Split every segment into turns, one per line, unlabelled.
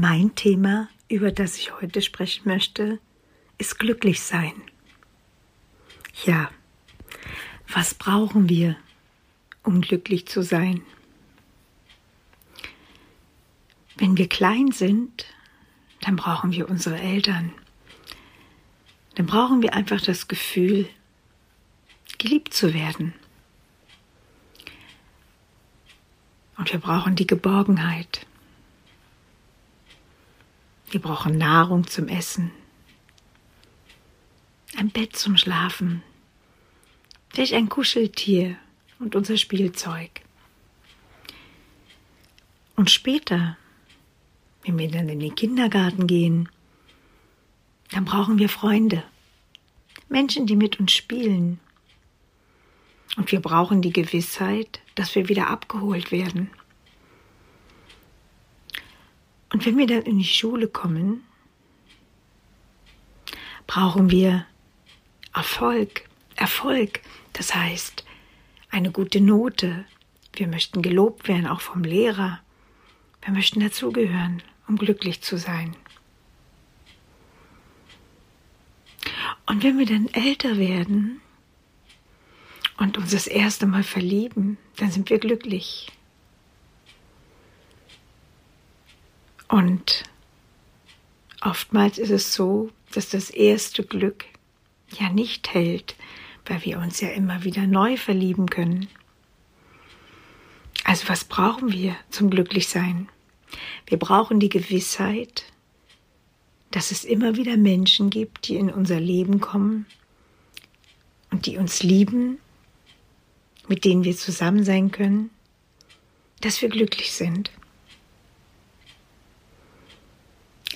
Mein Thema, über das ich heute sprechen möchte, ist glücklich sein. Ja, was brauchen wir, um glücklich zu sein? Wenn wir klein sind, dann brauchen wir unsere Eltern. Dann brauchen wir einfach das Gefühl, geliebt zu werden. Und wir brauchen die Geborgenheit. Wir brauchen Nahrung zum Essen, ein Bett zum Schlafen, vielleicht ein Kuscheltier und unser Spielzeug. Und später, wenn wir dann in den Kindergarten gehen, dann brauchen wir Freunde, Menschen, die mit uns spielen. Und wir brauchen die Gewissheit, dass wir wieder abgeholt werden. Und wenn wir dann in die Schule kommen, brauchen wir Erfolg. Erfolg, das heißt eine gute Note. Wir möchten gelobt werden, auch vom Lehrer. Wir möchten dazugehören, um glücklich zu sein. Und wenn wir dann älter werden und uns das erste Mal verlieben, dann sind wir glücklich. Und oftmals ist es so, dass das erste Glück ja nicht hält, weil wir uns ja immer wieder neu verlieben können. Also was brauchen wir zum Glücklichsein? Wir brauchen die Gewissheit, dass es immer wieder Menschen gibt, die in unser Leben kommen und die uns lieben, mit denen wir zusammen sein können, dass wir glücklich sind.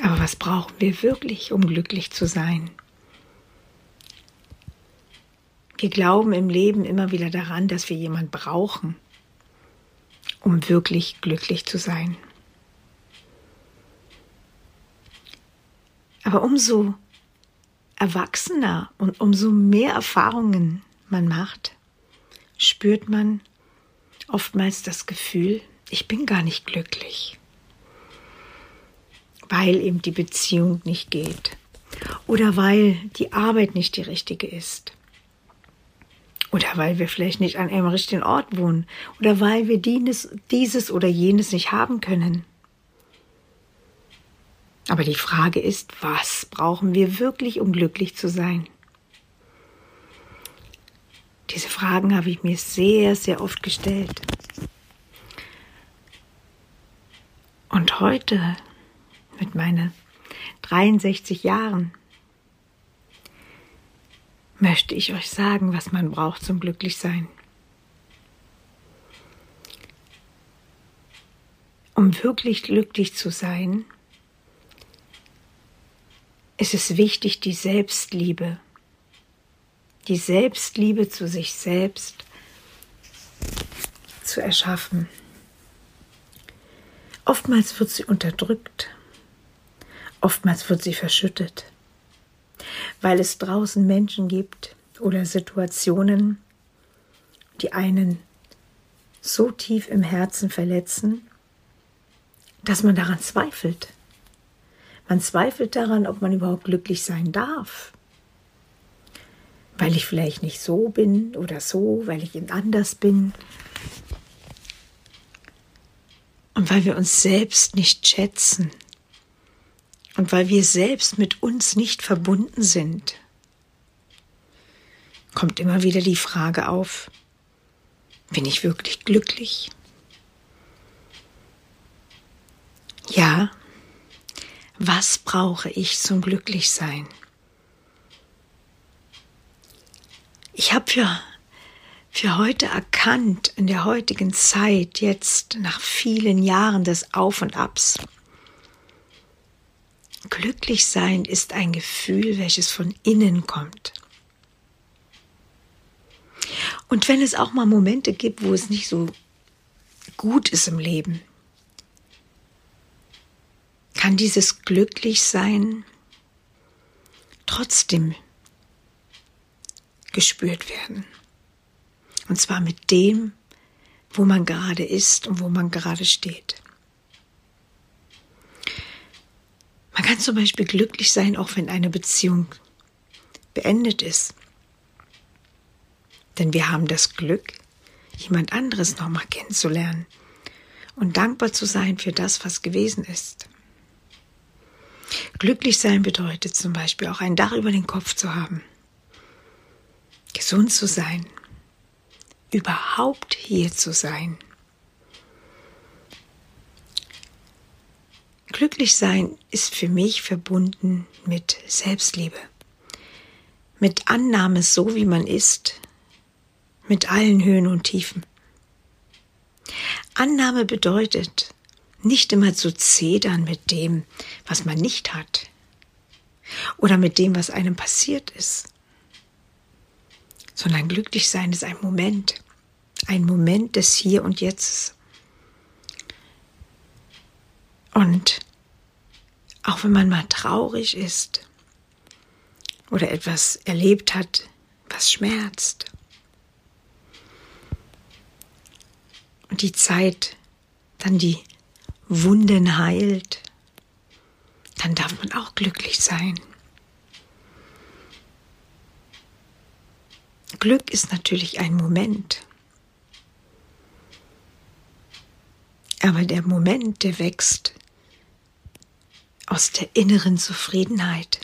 Aber was brauchen wir wirklich, um glücklich zu sein? Wir glauben im Leben immer wieder daran, dass wir jemand brauchen, um wirklich glücklich zu sein. Aber umso erwachsener und umso mehr Erfahrungen man macht, spürt man oftmals das Gefühl, ich bin gar nicht glücklich weil eben die Beziehung nicht geht oder weil die Arbeit nicht die richtige ist oder weil wir vielleicht nicht an einem richtigen Ort wohnen oder weil wir dieses, oder jenes nicht haben können. Aber die Frage ist, was brauchen wir wirklich, um glücklich zu sein? Diese Fragen habe ich mir sehr, sehr oft gestellt. Und heute mit meinen 63 Jahren möchte ich euch sagen, was man braucht zum Glücklichsein. Um wirklich glücklich zu sein, ist es wichtig, die Selbstliebe, die Selbstliebe zu sich selbst zu erschaffen. Oftmals wird sie unterdrückt Oftmals wird sie verschüttet, weil es draußen Menschen gibt oder Situationen, die einen so tief im Herzen verletzen, dass man daran zweifelt. Man zweifelt daran, ob man überhaupt glücklich sein darf. weil ich vielleicht nicht so bin oder so, weil ich anders bin. Und weil wir uns selbst nicht schätzen und weil wir selbst mit uns nicht verbunden sind, kommt immer wieder die Frage auf, bin ich wirklich glücklich? Ja, was brauche ich zum Glücklichsein? Ich habe für, für heute erkannt, in der heutigen Zeit, jetzt nach vielen Jahren des Auf und Abs, glücklich sein ist ein Gefühl, welches von innen kommt. Und wenn es auch mal Momente gibt, wo es nicht so gut ist im Leben, kann dieses Glücklichsein trotzdem gespürt werden. Und zwar mit dem, wo man gerade ist und wo man gerade steht. Man kann zum Beispiel glücklich sein, auch wenn eine Beziehung beendet ist. Denn wir haben das Glück, jemand anderes nochmal kennenzulernen und dankbar zu sein für das, was gewesen ist. Glücklich sein bedeutet zum Beispiel auch ein Dach über den Kopf zu haben, gesund zu sein, überhaupt hier zu sein. Glücklich sein ist für mich verbunden mit Selbstliebe, mit Annahme so wie man ist, mit allen Höhen und Tiefen. Annahme bedeutet, nicht immer zu zedern mit dem, was man nicht hat oder mit dem, was einem passiert ist, sondern glücklich sein ist ein Moment, ein Moment des Hier und Jetzt. Und auch wenn man mal traurig ist oder etwas erlebt hat, was schmerzt, und die Zeit dann die Wunden heilt, dann darf man auch glücklich sein. Glück ist natürlich ein Moment. Aber der Moment, der wächst aus der inneren Zufriedenheit.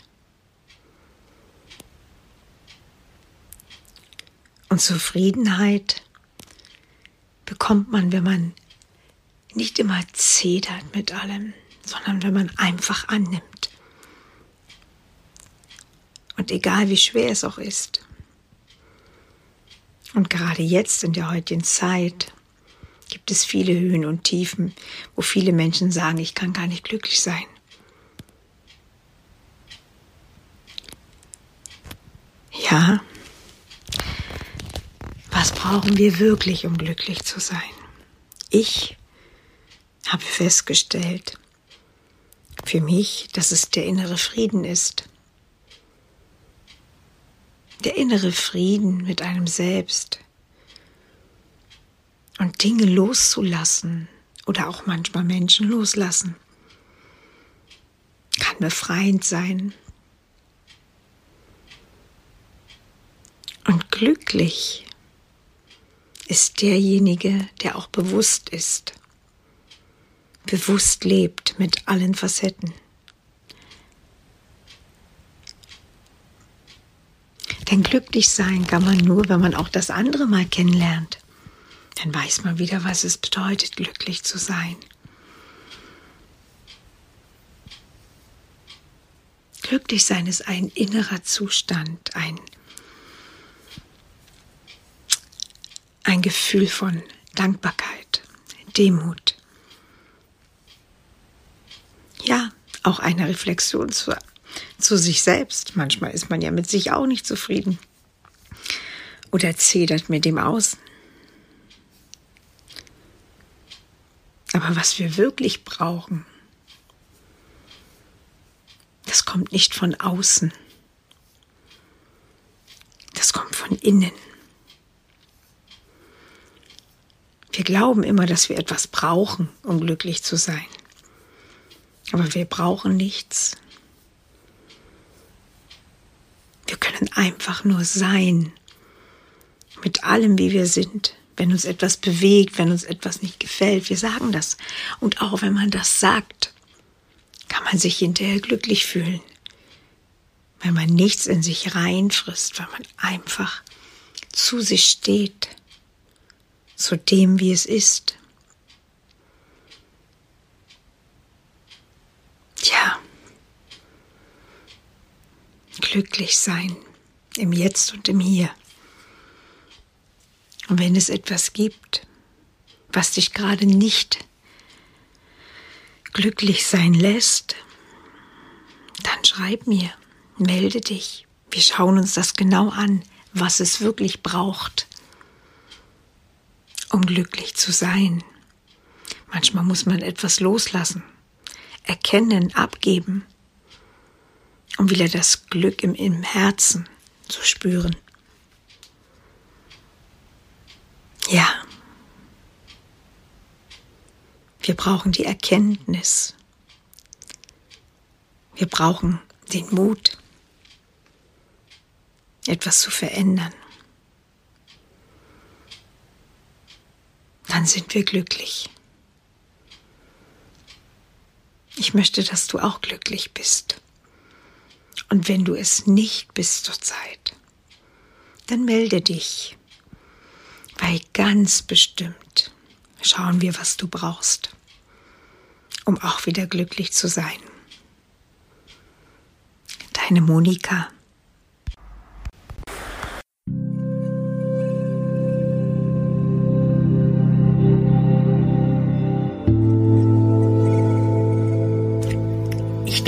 Und Zufriedenheit bekommt man, wenn man nicht immer zedert mit allem, sondern wenn man einfach annimmt. Und egal wie schwer es auch ist. Und gerade jetzt in der heutigen Zeit gibt es viele Höhen und Tiefen, wo viele Menschen sagen, ich kann gar nicht glücklich sein. Ja, was brauchen wir wirklich, um glücklich zu sein? Ich habe festgestellt, für mich, dass es der innere Frieden ist. Der innere Frieden mit einem selbst. Und Dinge loszulassen oder auch manchmal Menschen loslassen. Kann befreiend sein. Und glücklich ist derjenige, der auch bewusst ist bewusst lebt mit allen Facetten. Denn glücklich sein kann man nur, wenn man auch das andere mal kennenlernt. Dann weiß man wieder, was es bedeutet, glücklich zu sein. Glücklich sein ist ein innerer Zustand, ein, Gefühl von Dankbarkeit, Demut, ja, auch eine Reflexion zu, zu sich selbst. Manchmal ist man ja mit sich auch nicht zufrieden oder zedert mit dem Außen. Aber was wir wirklich brauchen, das kommt nicht von außen. Das kommt von innen. Wir glauben immer, dass wir etwas brauchen, um glücklich zu sein. Aber wir brauchen nichts. Wir können einfach nur sein. Mit allem, wie wir sind. Wenn uns etwas bewegt, wenn uns etwas nicht gefällt, wir sagen das. Und auch wenn man das sagt, kann man sich hinterher glücklich fühlen. Wenn man nichts in sich reinfrisst, weil man einfach zu sich steht, zu dem, wie es ist. Tja, glücklich sein im Jetzt und im Hier. Und wenn es etwas gibt, was dich gerade nicht glücklich sein lässt, dann schreib mir, melde dich. Wir schauen uns das genau an, was es wirklich braucht, um glücklich zu sein. Manchmal muss man etwas loslassen, erkennen, abgeben, um wieder das Glück im, im Herzen zu spüren. Ja, wir brauchen die Erkenntnis. Wir brauchen den Mut, etwas zu verändern. Dann sind wir glücklich. Ich möchte, dass du auch glücklich bist. Und wenn du es nicht bist zurzeit, dann melde dich weil ganz bestimmt schauen wir, was du brauchst, um auch wieder glücklich zu sein. Deine Monika.